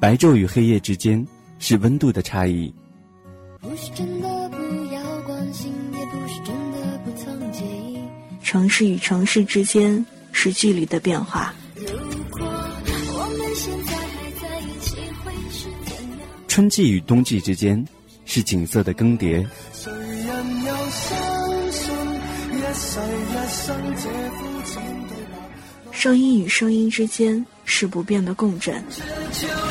白昼与黑夜之间是温度的差异。不是真的不要关心，也不是真的不曾介意。城市与城市之间是距离的变化。如果我们现在还在一起，会是怎样？春季与冬季之间是景色的更迭。谁人又相信一世一生这肤浅对白？声音与声音之间是不变的共振。这就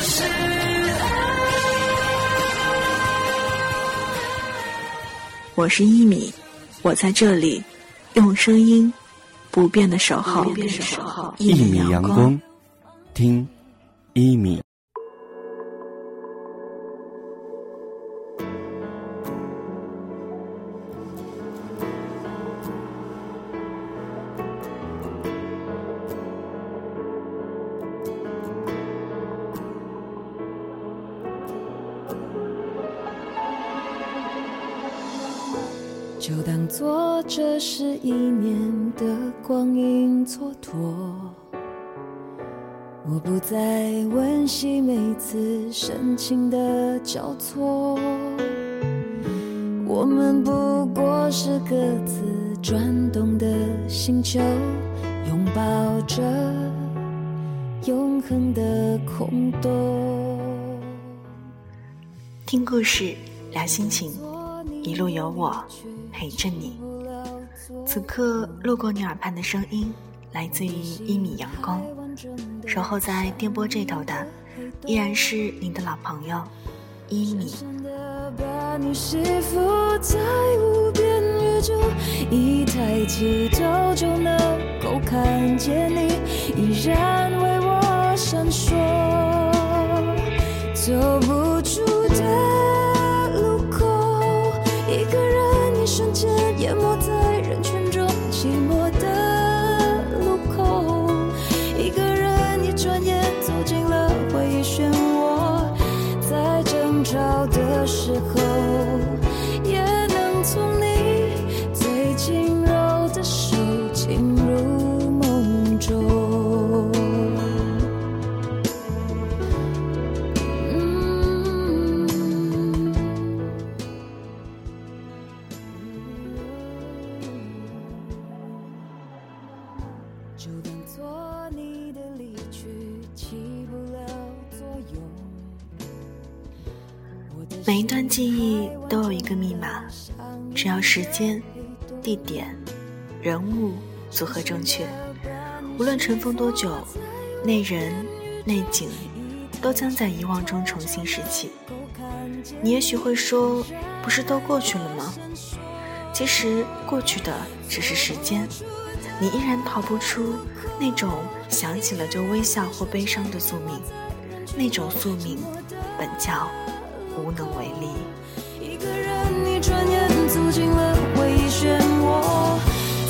我是一米，我在这里，用声音不变的守候，一米阳光，听一米。一年的光阴蹉跎，我不再温习每次深情的交错，我们不过是各自转动的星球，拥抱着永恒的空洞。听故事，聊心情，一路有我陪着你。此刻路过你耳畔的声音，来自于一米阳光。守候在电波这头的，依然是您的老朋友一米。把你吸附在无边宇宙，一抬起头就能够看见你，依然为我闪烁。走不出的路口，一个人一瞬间淹没只要时间、地点、人物组合正确，无论尘封多久，那人、那景，都将在遗忘中重新拾起。你也许会说，不是都过去了吗？其实过去的只是时间，你依然逃不出那种想起了就微笑或悲伤的宿命，那种宿命本叫无能为力。一个人一转眼进了回忆漩涡，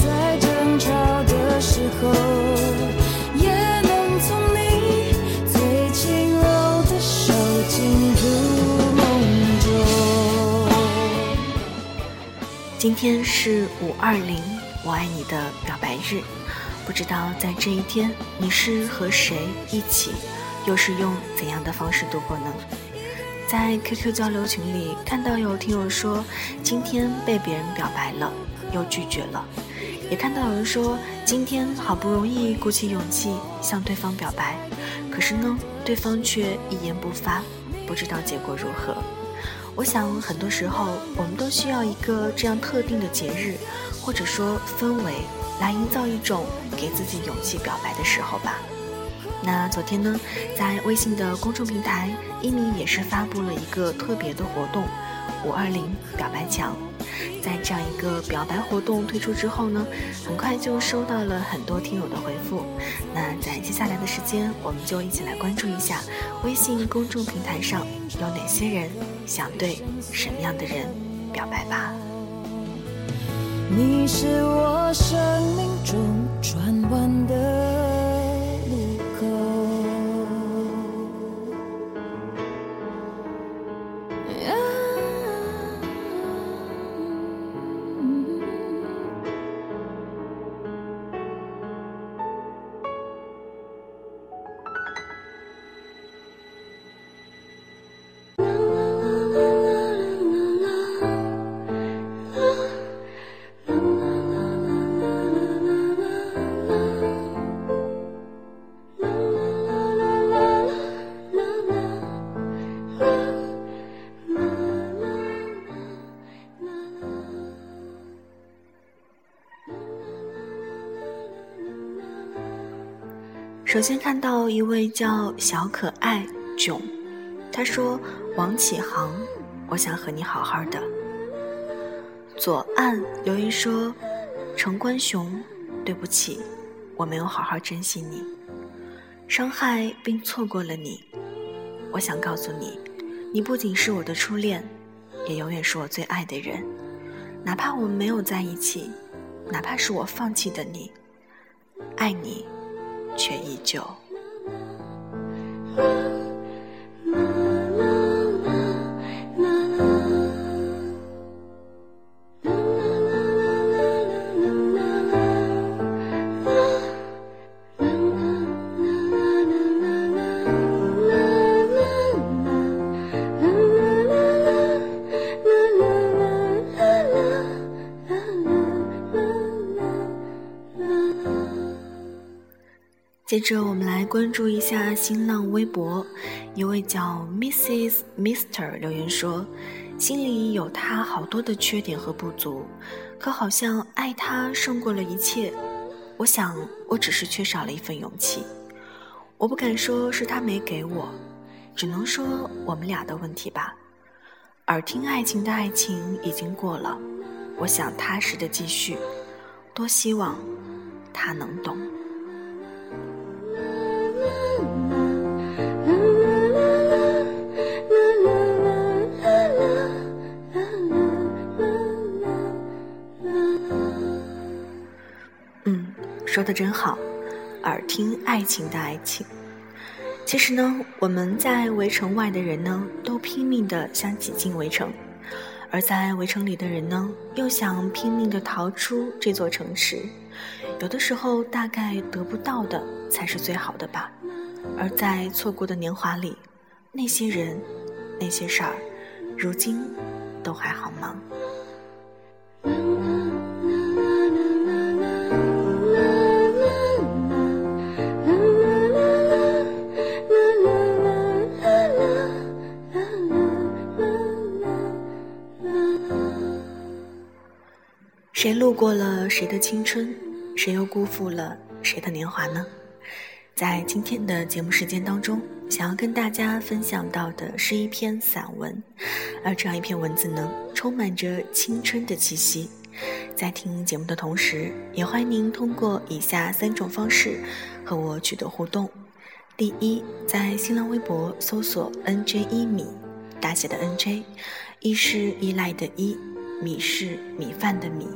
在争吵的时候，也能从你最轻柔的手进入梦中。今天是五二零我爱你的表白日，不知道在这一天你是和谁一起，又是用怎样的方式度过呢？在 QQ 交流群里看到有听友说今天被别人表白了，又拒绝了，也看到有人说今天好不容易鼓起勇气向对方表白，可是呢，对方却一言不发，不知道结果如何。我想，很多时候我们都需要一个这样特定的节日，或者说氛围，来营造一种给自己勇气表白的时候吧。那昨天呢，在微信的公众平台，一米也是发布了一个特别的活动——五二零表白墙。在这样一个表白活动推出之后呢，很快就收到了很多听友的回复。那在接下来的时间，我们就一起来关注一下微信公众平台上有哪些人想对什么样的人表白吧。你是我生命中转弯的首先看到一位叫小可爱囧，他说：“王启航，我想和你好好的。”左岸留言说：“陈冠雄，对不起，我没有好好珍惜你，伤害并错过了你。我想告诉你，你不仅是我的初恋，也永远是我最爱的人。哪怕我们没有在一起，哪怕是我放弃的你，爱你，却依旧。”接着，我们来关注一下新浪微博，一位叫 Mrs. Mister 留言说：“心里有他好多的缺点和不足，可好像爱他胜过了一切。我想，我只是缺少了一份勇气。我不敢说是他没给我，只能说我们俩的问题吧。耳听爱情的爱情已经过了，我想踏实的继续，多希望他能懂。”说的真好，耳听爱情的爱情。其实呢，我们在围城外的人呢，都拼命的想挤进围城；而在围城里的人呢，又想拼命的逃出这座城池。有的时候，大概得不到的才是最好的吧。而在错过的年华里，那些人，那些事儿，如今都还好吗？谁路过了谁的青春，谁又辜负了谁的年华呢？在今天的节目时间当中，想要跟大家分享到的是一篇散文，而这样一篇文字呢，充满着青春的气息。在听节目的同时，也欢迎您通过以下三种方式和我取得互动：第一，在新浪微博搜索 “nj 一米”，大写的 “nj”，一是依赖的“依”，米是米饭的“米”。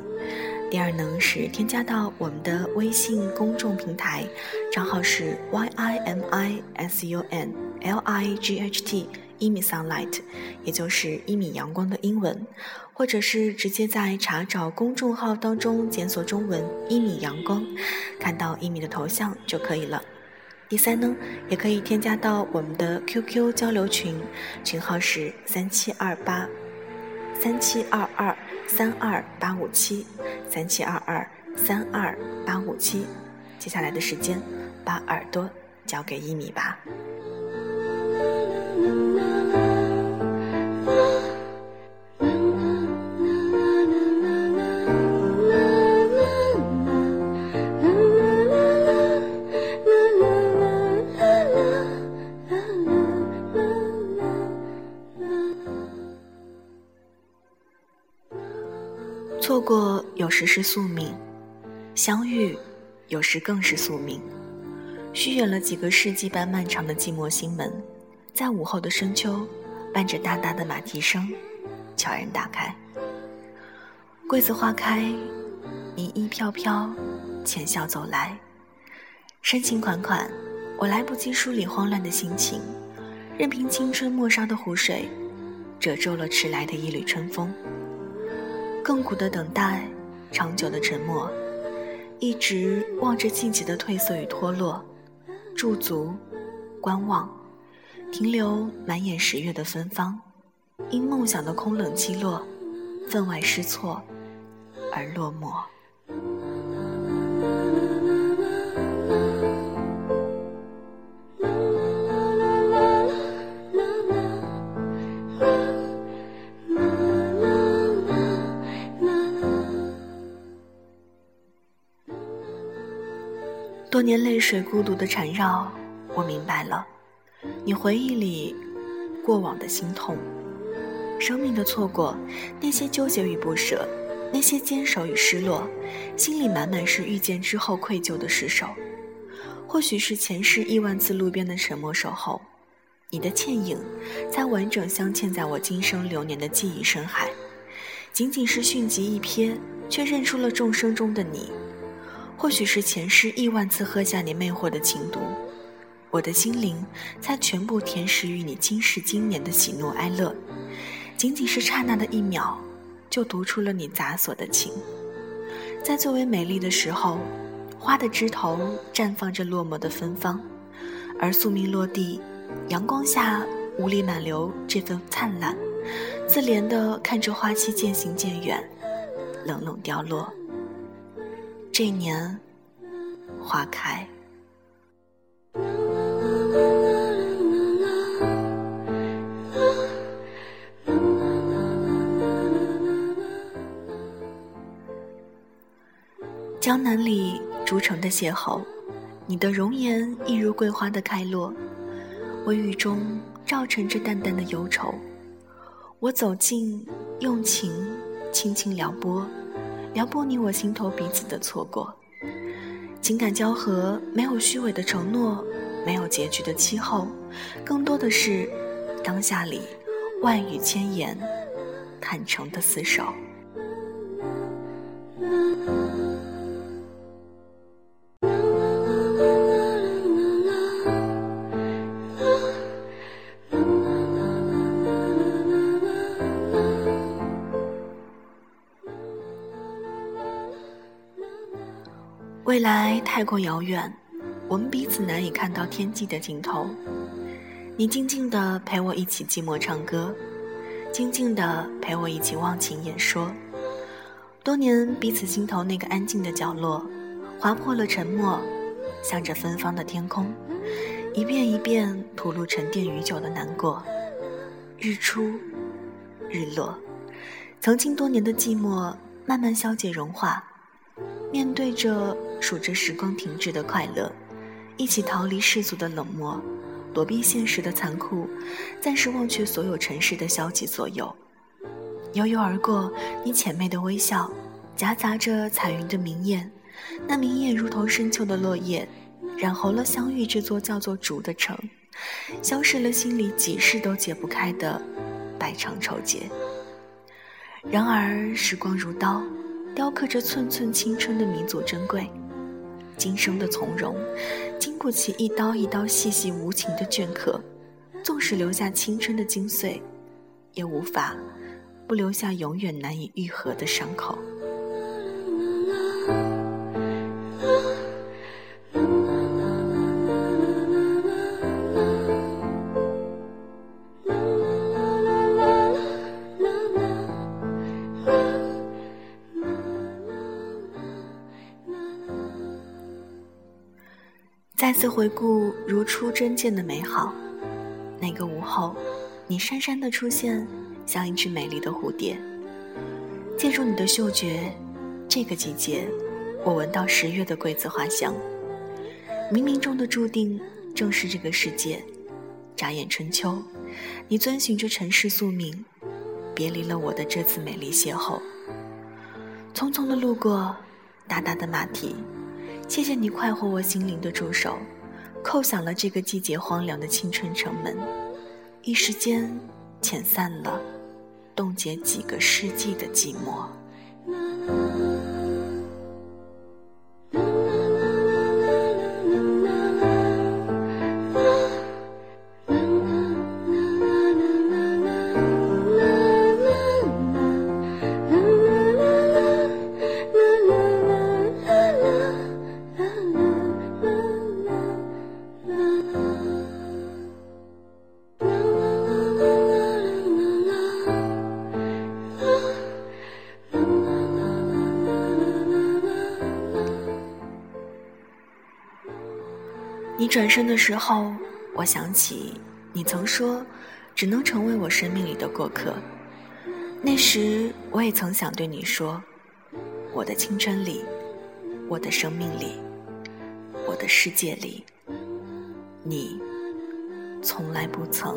第二呢是添加到我们的微信公众平台，账号是 y i m i s u n l i g h t 一米 sunlight，也就是一米阳光的英文，或者是直接在查找公众号当中检索中文一米阳光，看到一米的头像就可以了。第三呢，也可以添加到我们的 QQ 交流群，群号是三七二八三七二二三二八五七。三七二二三二八五七，接下来的时间，把耳朵交给一米吧。错过有时是宿命，相遇有时更是宿命。虚掩了几个世纪般漫长的寂寞心门，在午后的深秋，伴着哒哒的马蹄声，悄然打开。桂子花开，你衣飘飘，浅笑走来，深情款款。我来不及梳理慌乱的心情，任凭青春末梢的湖水，褶皱了迟来的一缕春风。亘古的等待，长久的沉默，一直望着季节的褪色与脱落，驻足，观望，停留满眼十月的芬芳，因梦想的空冷击落，分外失措而落寞。多年泪水孤独的缠绕，我明白了，你回忆里过往的心痛，生命的错过，那些纠结与不舍，那些坚守与失落，心里满满是遇见之后愧疚的失手。或许是前世亿万次路边的沉默守候，你的倩影，才完整镶嵌在我今生流年的记忆深海。仅仅是迅疾一瞥，却认出了众生中的你。或许是前世亿万次喝下你魅惑的情毒，我的心灵才全部填实于你今世今年的喜怒哀乐。仅仅是刹那的一秒，就读出了你杂所的情。在最为美丽的时候，花的枝头绽放着落寞的芬芳，而宿命落地，阳光下无力挽留这份灿烂。自怜地看着花期渐行渐远，冷冷凋落。这年，花开。江南里竹城的邂逅，你的容颜一如桂花的开落，微雨中照沉着淡淡的忧愁。我走近，用情轻轻撩拨，撩拨你我心头彼此的错过。情感交合，没有虚伪的承诺，没有结局的期后，更多的是当下里万语千言，坦诚的厮守。来太过遥远，我们彼此难以看到天际的尽头。你静静地陪我一起寂寞唱歌，静静地陪我一起忘情演说。多年彼此心头那个安静的角落，划破了沉默，向着芬芳的天空，一遍一遍吐露沉淀已久的难过。日出，日落，曾经多年的寂寞慢慢消解融化。面对着数着时光停滞的快乐，一起逃离世俗的冷漠，躲避现实的残酷，暂时忘却所有尘世的消极左右。悠悠而过，你浅媚的微笑，夹杂着彩云的明艳，那明艳如同深秋的落叶，染红了相遇这座叫做竹的城，消逝了心里几世都解不开的百长愁结。然而时光如刀。雕刻着寸寸青春的弥足珍贵，今生的从容，经不起一刀一刀细细无情的镌刻。纵使留下青春的精髓，也无法不留下永远难以愈合的伤口。次回顾如初真见的美好，那个午后，你姗姗的出现，像一只美丽的蝴蝶。借助你的嗅觉，这个季节，我闻到十月的桂子花香。冥冥中的注定，正是这个世界。眨眼春秋，你遵循着尘世宿命，别离了我的这次美丽邂逅。匆匆的路过，大大的马蹄。谢谢你快活我心灵的助手，叩响了这个季节荒凉的青春城门，一时间遣散了冻结几个世纪的寂寞。转身的时候，我想起你曾说，只能成为我生命里的过客。那时我也曾想对你说，我的青春里，我的生命里，我的世界里，你从来不曾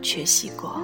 缺席过。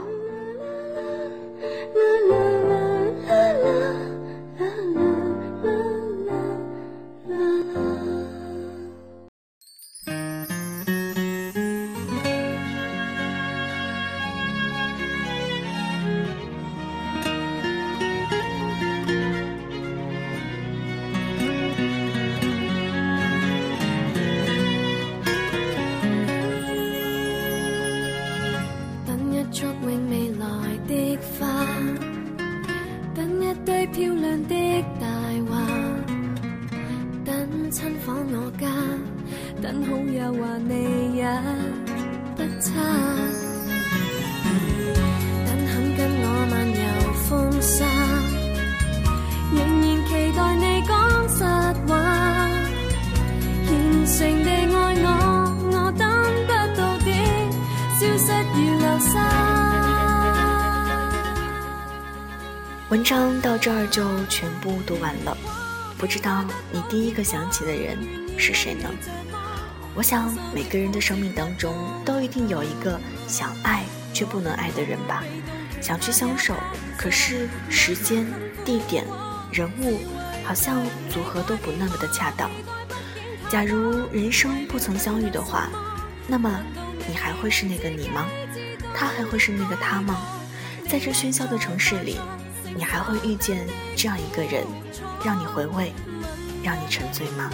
親訪我家，等好友話你也不差，等肯跟我漫遊風沙，仍然期待你講實話，虔誠地愛我，我等不到的。消失如流沙。文章到这儿就全部读完了，不知道你第一个想起的人是谁呢？我想每个人的生命当中都一定有一个想爱却不能爱的人吧，想去相守，可是时间、地点、人物好像组合都不那么的恰当。假如人生不曾相遇的话，那么你还会是那个你吗？他还会是那个他吗？在这喧嚣的城市里，你还会遇见这样一个人，让你回味，让你沉醉吗？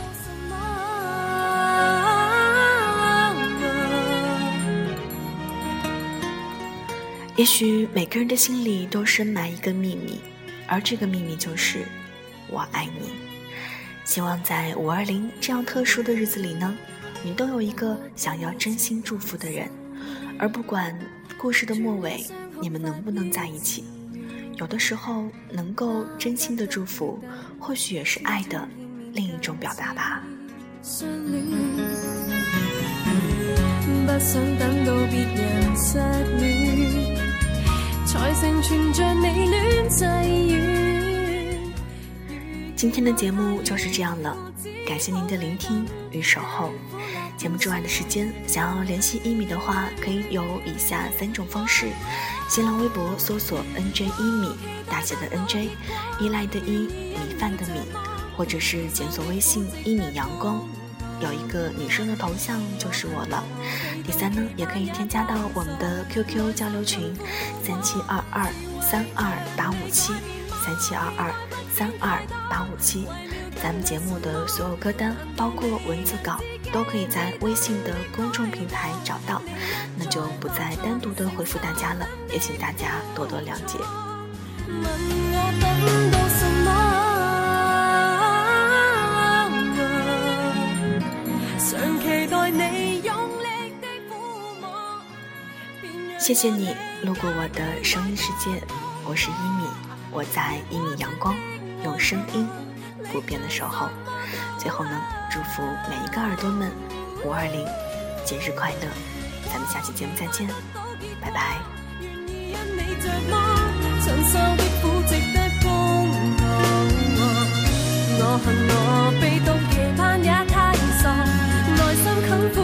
也许每个人的心里都深埋一个秘密，而这个秘密就是我爱你。希望在五二零这样特殊的日子里呢，你都有一个想要真心祝福的人，而不管故事的末尾你们能不能在一起，有的时候能够真心的祝福，或许也是爱的另一种表达吧。不想等到別人失戀，才成全着你戀際緣。今天的节目就是这样了，感谢您的聆听与守候。节目之外的时间，想要联系一米的话，可以有以下三种方式：新浪微博搜索 “nj 一米”，大写的 “nj”，依赖的依，米饭的米，或者是检索微信“一米阳光”，有一个女生的头像就是我了。第三呢，也可以添加到我们的 QQ 交流群：三七二二三二八五七，三七二二三二八五七。咱们节目的所有歌单，包括文字稿，都可以在微信的公众平台找到。那就不再单独的回复大家了，也请大家多多了解。問我等到什麼？常期待你。路过我的声音世界，我是一米，我在一米阳光，用声音不变的守候。最后呢，祝福每一个耳朵们五二零节日快乐！咱们下期节目再见，拜拜。我恨我被也太傻，心苦。